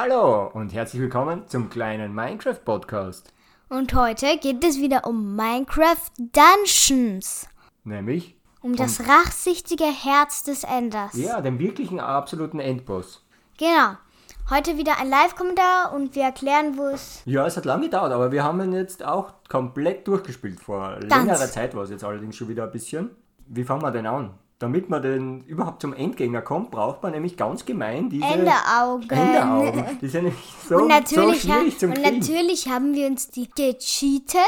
Hallo und herzlich willkommen zum kleinen Minecraft Podcast. Und heute geht es wieder um Minecraft Dungeons. Nämlich Um das rachsichtige Herz des Enders. ja, den wirklichen absoluten Endboss. Genau. Heute wieder ein Live-Kommentar und wir erklären, wo es. Ja, es hat lange gedauert, aber wir haben ihn jetzt auch komplett durchgespielt. Vor längerer Zeit war es jetzt allerdings schon wieder ein bisschen. Wie fangen wir denn an? Damit man den überhaupt zum Endgegner kommt, braucht man nämlich ganz gemein diese Enderaugen. Enderaugen. Die sind nämlich so, Und so natürlich, ha schwierig zum und Kriegen. natürlich haben wir uns die gecheatet.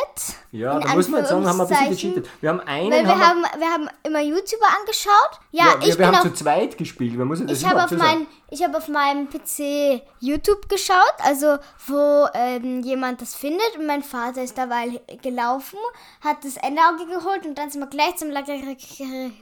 Ja, da muss man jetzt sagen, haben wir ein bisschen gecheatet. Wir haben einen Weil wir haben wir haben immer YouTuber angeschaut. Ja, ja, wir, ich wir haben auf zu zweit gespielt. Man muss ja das Ich habe auf, so mein, ich hab auf meinem PC YouTube geschaut, also wo ähm, jemand das findet und mein Vater ist dabei gelaufen, hat das Enderauge geholt und dann sind wir gleich zum Lager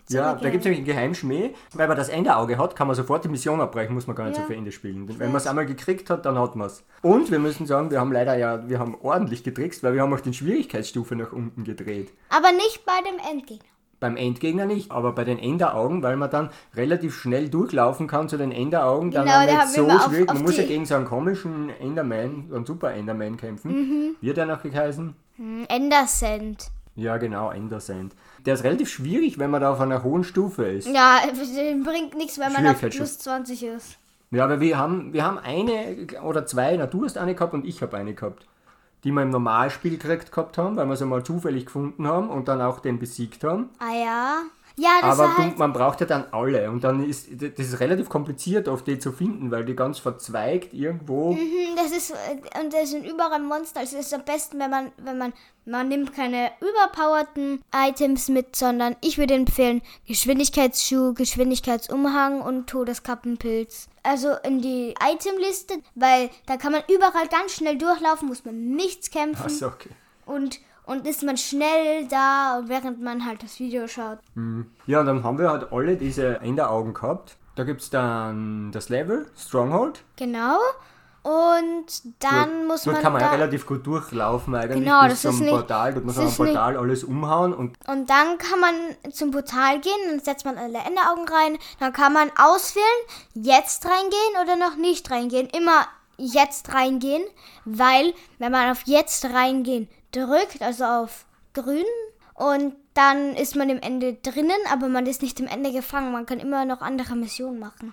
Ja, da gibt es nämlich einen Geheimschmäh. Weil man das Enderauge hat, kann man sofort die Mission abbrechen, muss man gar nicht Ja. so viel Ende spielen. Wenn man es einmal gekriegt hat, dann hat man es. Und wir müssen sagen, wir haben leider ja, wir haben ordentlich getrickst, weil wir haben auch die Schwierigkeitsstufe nach unten gedreht. Aber nicht bei dem Endgegner. Beim Endgegner nicht, aber bei den Enderaugen, weil man dann relativ schnell durchlaufen kann zu den Enderaugen, dann Genau, auch da nicht so immer auf- schwierig. auf man muss ja gegen so einen komischen Enderman, so einen Super Enderman kämpfen. Mhm. Wird der noch geheißen? Hm, Endersend. Ja, genau, Endersand. Der ist relativ schwierig, wenn man da auf einer hohen Stufe ist. Ja, bringt nichts, wenn man auf plus 20 ist. Ja, aber wir haben, wir haben eine oder zwei, na du hast eine gehabt und ich habe eine gehabt, die wir im Normalspiel gekriegt gehabt haben, weil wir sie mal zufällig gefunden haben und dann auch den besiegt haben. Ah ja. Ja, das aber du, halt. man braucht ja dann alle und dann ist das ist relativ kompliziert, auf die zu finden, weil die ganz verzweigt irgendwo. Hm, Das ist äh, und das sind überall Monster. Also es ist am besten, wenn man wenn man man nimmt keine überpowerten Items mit, sondern ich würde empfehlen Geschwindigkeitsschuh, Geschwindigkeitsumhang und Todeskappenpilz. Also in die Itemliste, weil da kann man überall ganz schnell durchlaufen, muss man nichts kämpfen Achso, okay. und und ist man schnell da, während man halt das Video schaut. Ja, und dann haben wir halt alle diese Enderaugen gehabt. Da gibt es dann das Level, Stronghold. Genau. Und dann Dort- muss Dort man kann man ja da, relativ gut durchlaufen eigentlich Genau, bis das zum ist nicht- Portal. Dort muss man am ist nicht- Portal alles umhauen und Und dann kann man zum Portal gehen, dann setzt man alle Enderaugen rein. Dann kann man auswählen, jetzt reingehen oder noch nicht reingehen. Immer jetzt reingehen, weil wenn man auf jetzt reingehen drückt, also auf grün, und dann ist man im Ende drinnen, aber man ist nicht im Ende gefangen. Man kann immer noch andere Missionen machen.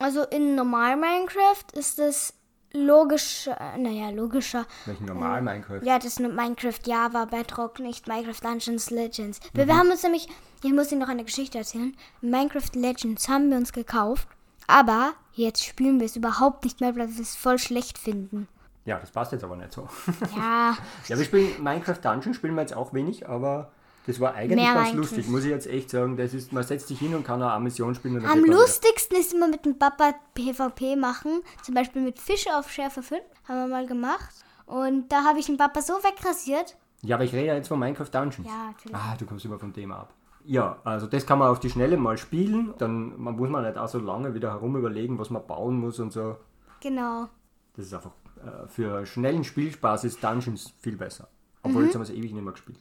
Also in normal Minecraft ist es logischer, naja, logischer. welchen normal Minecraft. Ja, das ist nur Minecraft Java, Bedrock, nicht Minecraft Dungeons Legends. Wir, wir haben uns nämlich, ich muss Ihnen noch eine Geschichte erzählen. Minecraft Legends haben wir uns gekauft, aber jetzt spielen wir es überhaupt nicht mehr, weil wir es voll schlecht finden. Ja, das passt jetzt aber nicht so. Ja, ja, wir spielen Minecraft Dungeon, spielen wir jetzt auch wenig, aber das war eigentlich Mehr ganz Minecraft. lustig, muss ich jetzt echt sagen. Das ist, man setzt sich hin und kann auch eine Mission spielen. Und am lustigsten ist immer mit dem Papa PvP machen. Zum Beispiel mit Fische auf Schärfe 5 haben wir mal gemacht. Und da habe ich den Papa so wegrasiert. Ja, aber ich rede ja jetzt von Minecraft Dungeons. Ja, natürlich. Ah, du kommst immer vom Thema ab. Ja, also das kann man auf die Schnelle mal spielen. Dann man muss man nicht auch so lange wieder herum überlegen, was man bauen muss und so. Genau. Das ist einfach äh, für schnellen Spielspaß ist Dungeons viel besser. Obwohl jetzt haben wir es ewig nicht mehr gespielt.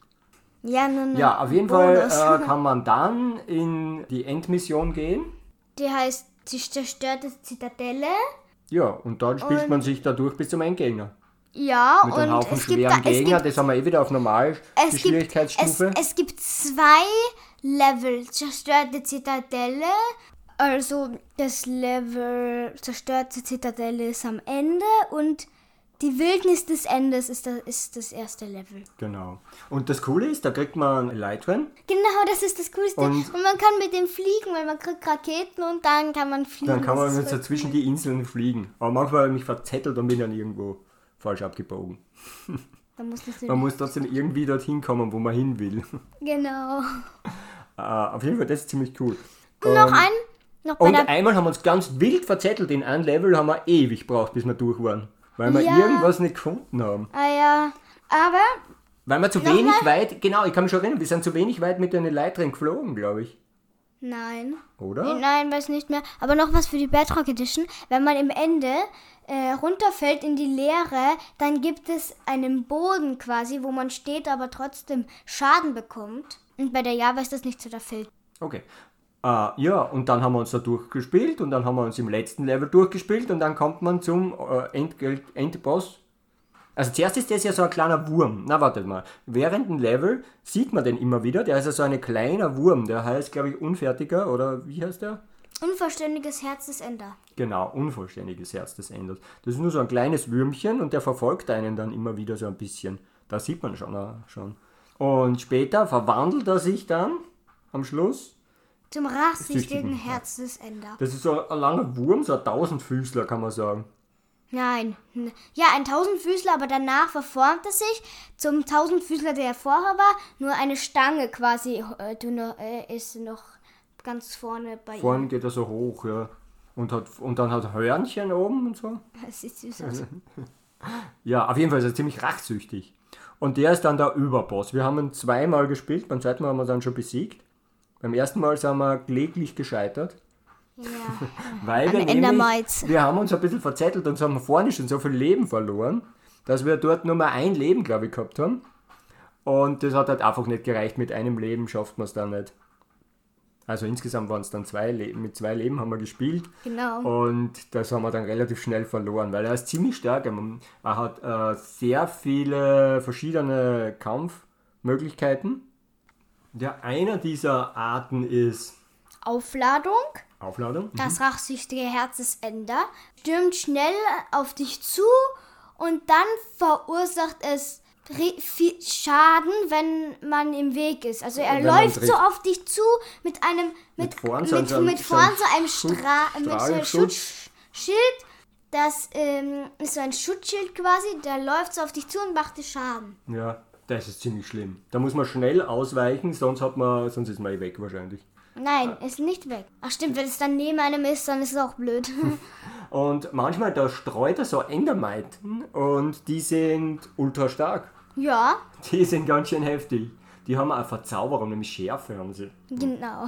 Ja, nun. Ja, auf jeden Fall äh, kann man dann in die Endmission gehen. Die heißt die zerstörte Zitadelle. Ja, und dann spielt man sich da durch bis zum Endgegner. Ja, Mit und einem Haufen es gibt, schweren da, es Gegner. gibt Das haben wir eh wieder auf normal es gibt, es, Schwierigkeitsstufe. es gibt zwei Level. Zerstörte Zitadelle. Also das Level Zerstörte Zitadelle ist am Ende und die Wildnis des Endes ist das, ist das erste Level. genau. Und das Coole ist, da kriegt man Elytren. Genau, das ist das Coolste. Und- Und, man kann mit dem fliegen, weil man kriegt Raketen und dann kann man fliegen. Dann kann man so zwischen cool. die Inseln fliegen. Aber manchmal habe ich mich verzettelt und bin dann irgendwo falsch abgebogen. Muss das Man muss trotzdem irgendwie dorthin kommen, wo man hin will. Genau. Äh, auf jeden Fall, das ist ziemlich cool. Noch ein, noch bei Und der einmal haben wir uns ganz wild verzettelt. In einem Level haben wir ewig gebraucht, bis wir durch waren. Weil wir Ja. irgendwas nicht gefunden haben. Ah ja, aber Weil wir zu wenig weit, genau, ich kann mich schon erinnern, wir sind zu wenig weit mit den Elytren geflogen, glaube ich. nein. Oder? Nein, weiß nicht mehr. Aber noch was für die Bedrock Edition. Wenn man im Ende äh, runterfällt in die Leere, dann gibt es einen Boden quasi, wo man steht, aber trotzdem Schaden bekommt. Und bei der Java ist das nicht so der Fall. Okay. Ah, ja, und dann haben wir uns da durchgespielt und dann haben wir uns im letzten Level durchgespielt und dann kommt man zum äh, Endgel- Endboss. Also zuerst ist das ja so ein kleiner Wurm. Na, wartet mal. Während dem Level sieht man den immer wieder. Der ist ja so ein kleiner Wurm. Der heißt, glaube ich, Unfertiger oder wie heißt der? Unvollständiges Herz des Ender. Genau, unvollständiges Herz des Enders. Das ist nur so ein kleines Würmchen und der verfolgt einen dann immer wieder so ein bisschen. Da sieht man schon. äh, schon. Und später verwandelt er sich dann am Schluss. Zum rachsüchtigen. Herz des Ender. Das ist so ein langer Wurm, so ein Tausendfüßler, kann man sagen. Nein. Ja, ein Tausendfüßler, aber danach verformt er sich zum Tausendfüßler, der vorher war. Nur eine Stange quasi äh, äh, ist noch ganz vorne bei Vorne geht er so hoch, ja. Und, hat, und dann hat er Hörnchen oben und so. ihm. Das sieht süß aus. Ja, auf jeden Fall ist er ziemlich rachsüchtig. Und der ist dann der Überboss. Wir haben ihn zweimal gespielt, beim zweiten Mal haben wir ihn dann schon besiegt. Beim ersten Mal sind wir kläglich gescheitert. Ja. Weil wir nämlich, wir haben uns ein bisschen verzettelt und haben vorne schon so viel Leben verloren, dass wir dort nur mal ein Leben, glaube ich, gehabt haben. Und das hat halt einfach nicht gereicht. Mit einem Leben schafft man es dann nicht. Also insgesamt waren es dann zwei Leben. Mit zwei Leben haben wir gespielt. Genau. Und das haben wir dann relativ schnell verloren, weil er ist ziemlich stark. Er hat äh, sehr viele verschiedene Kampfmöglichkeiten. Ja, einer dieser Arten ist Aufladung. Aufladung. Das rachsüchtige Herz des Ender stürmt schnell auf dich zu und dann verursacht es viel Schaden, wenn man im Weg ist. Also er läuft so auf dich zu mit einem mit, Mit vorn so mit, einem- mit vorn so einem Stra mit so einem. Schutzschild. Das ähm, ist so ein Schutzschild quasi, der läuft so auf dich zu und macht dir Schaden. Ja, das ist ziemlich schlimm. Da muss man schnell ausweichen, sonst hat man, sonst ist man eh weg wahrscheinlich. Nein, ist nicht weg. Ach stimmt, wenn es dann neben einem ist, dann ist es auch blöd. Und manchmal da streut er so Endermiten und die sind ultra stark. ja, Die sind ganz schön heftig. Die haben auch eine Verzauberung, nämlich Schärfe haben sie. genau.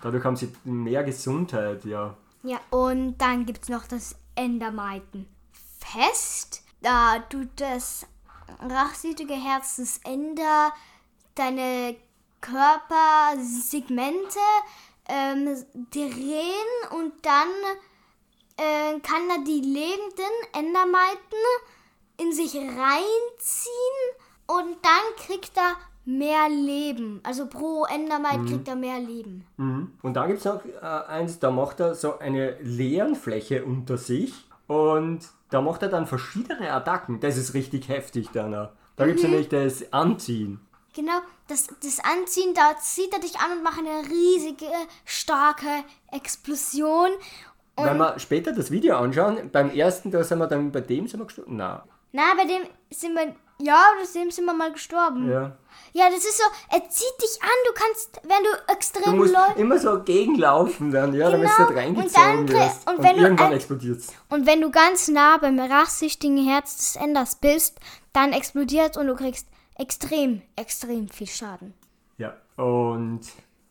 Dadurch haben sie mehr Gesundheit, ja. Ja, und dann gibt's noch das Endermeiten-Fest. Da tut das rachsüchtige Herz des Ender deine Körpersegmente ähm, drehen und dann äh, kann er die lebenden Endermeiten in sich reinziehen und dann kriegt er mehr Leben. Also pro Endermite kriegt er mehr Leben. Mhm. Und dann gibt es noch äh, eins, da macht er so eine Leerenfläche unter sich und da macht er dann verschiedene Attacken. Das ist richtig heftig dann. Da gibt es nämlich das Anziehen. Genau, das, das Anziehen, da zieht er dich an und macht eine riesige, starke Explosion. Wenn wir später das Video anschauen, beim ersten, da sind wir dann bei dem sind wir gestorben. Nein. Na, bei dem sind wir, ja, dem sind wir mal gestorben. Ja. Ja. das ist so, er zieht dich an, du kannst, wenn du Du extrem musst läufst. immer so gegenlaufen dann, ja, damit du Und reingezogen dann krieg- wirst. und Und, wenn du irgendwann ein- explodiert's. Und wenn du ganz nah beim rachsüchtigen Herz des Enders bist, dann explodiert und du kriegst extrem, extrem viel Schaden. Ja. Und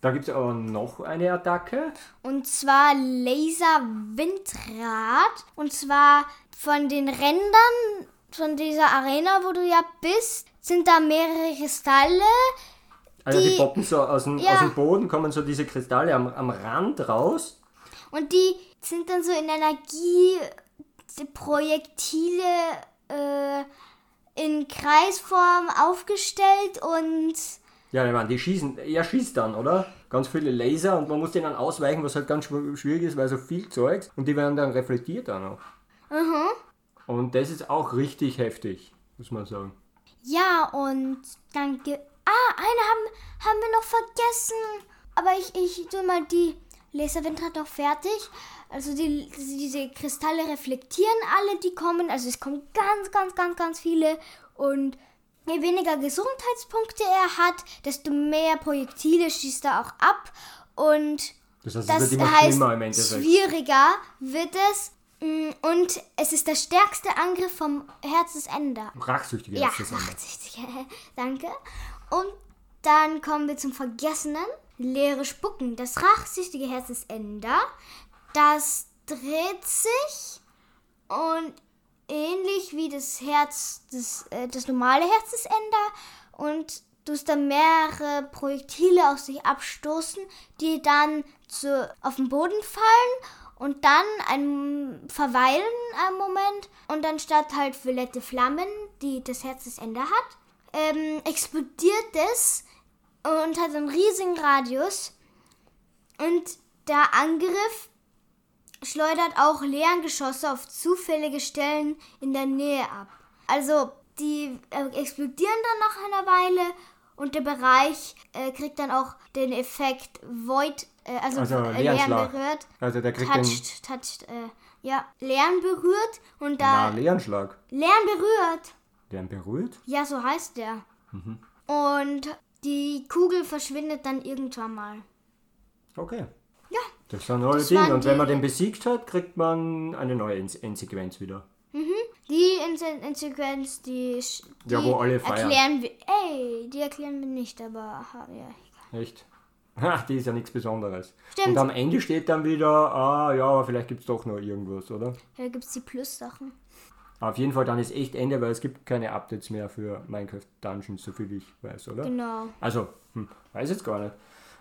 da gibt es aber noch eine Attacke. Und zwar Laser Windrad. Und zwar von den Rändern von dieser Arena, wo du ja bist, sind da mehrere Kristalle. Also die, Die- poppen so aus dem, Ja. aus dem Boden, kommen so diese Kristalle am, am Rand raus. Und die sind dann so in Energie, die Projektile äh, in Kreisform aufgestellt und Ja, ich meine, die schießen, er schießt dann, oder? Ganz viele Laser und man muss denen dann ausweichen, was halt ganz schw- schwierig ist, weil so viel Zeugs und die werden dann reflektiert dann auch. Und das ist auch richtig heftig, muss man sagen. ja, und dann ge Ah, eine haben, haben wir noch vergessen. Aber ich, ich tue mal die Laserwindrad noch fertig. Also die, diese Kristalle reflektieren alle, die kommen. Also es kommen ganz, ganz, ganz, ganz viele. Und je weniger Gesundheitspunkte er hat, desto mehr Projektile schießt er auch ab. Und Das heißt, es das heißt, schwieriger wird es. Mm, Und es ist der stärkste Angriff vom Herzesender. Rachsüchtige Ja, ist das andere. rachsüchtig. Danke. Und dann kommen wir zum Vergessenen. Leere Spucken. Das rachsüchtige Herzesender. Das dreht sich und ähnlich wie das Herz, das, äh, das normale Herzesender. Und tust dann mehrere Projektile aus sich abstoßen, die dann zu, auf den Boden fallen und dann ein Verweilen einen Moment. Und dann statt halt violette Flammen, die das Herz das Ende hat, ähm, explodiert es und hat einen riesigen Radius. Und der Angriff schleudert auch Leerngeschosse auf zufällige Stellen in der Nähe ab. Also die äh, explodieren dann nach einer Weile. Und der Bereich äh, kriegt dann auch den Effekt Void, äh, also, Also, äh. Leeren berührt. Also der kriegt touched, touched, äh, ja, Leeren berührt und den da na, Leeranschlag. Leeren berührt. Der ihn berührt? Ja, so heißt der. Mhm. Und die Kugel verschwindet dann irgendwann mal. Okay. Ja, Das sind alle Das Dinge. Und wenn man die- den besiegt hat, kriegt man eine neue End- Endsequenz wieder. die in, in Sequenz, die, die Ja, wo alle feiern. erklären wir. Ey, die erklären wir nicht, aber ja. Echt? Ha, die ist ja nichts Besonderes. Stimmt. Und am Ende steht dann wieder, ah ja, aber vielleicht gibt es doch noch irgendwas, oder? Da gibt es die Plus-Sachen. Auf jeden Fall dann ist echt Ende, weil es gibt keine Updates mehr für Minecraft Dungeons, soviel ich weiß, oder? Genau. Also, hm, weiß jetzt gar nicht.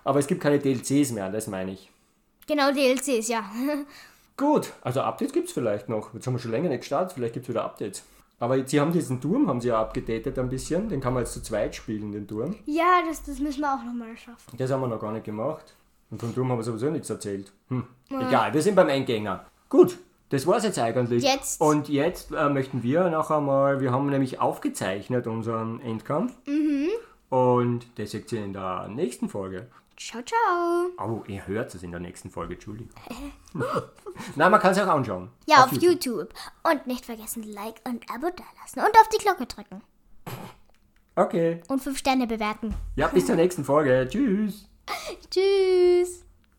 Aber es gibt keine DLCs mehr, das meine ich. Genau, DLCs, ja. Gut, also Updates gibt es vielleicht noch. Jetzt haben wir schon länger nicht gestartet, vielleicht gibt es wieder Updates. Aber sie haben diesen Turm, haben sie ja abgedatet ein bisschen. Den kann man jetzt zu zweit spielen, den Turm. ja, das, das müssen wir auch nochmal schaffen. Das haben wir noch gar nicht gemacht. Und vom Turm haben wir sowieso nichts erzählt. Hm. Egal, wir sind beim Endgänger. Gut, das war's jetzt eigentlich. Jetzt- Und jetzt äh, möchten wir noch einmal, wir haben nämlich aufgezeichnet unseren Endkampf. Mhm. Und das seht ihr in der nächsten Folge. Ciao, ciao. Oh, ihr hört es in der nächsten Folge, Entschuldigung. Nein, man kann es auch anschauen. Ja, auf, YouTube. Und nicht vergessen, Like und Abo dalassen. Und auf die Glocke drücken. Okay. Und 5 Sterne bewerten. Ja, bis zur nächsten Folge. Tschüss. Tschüss.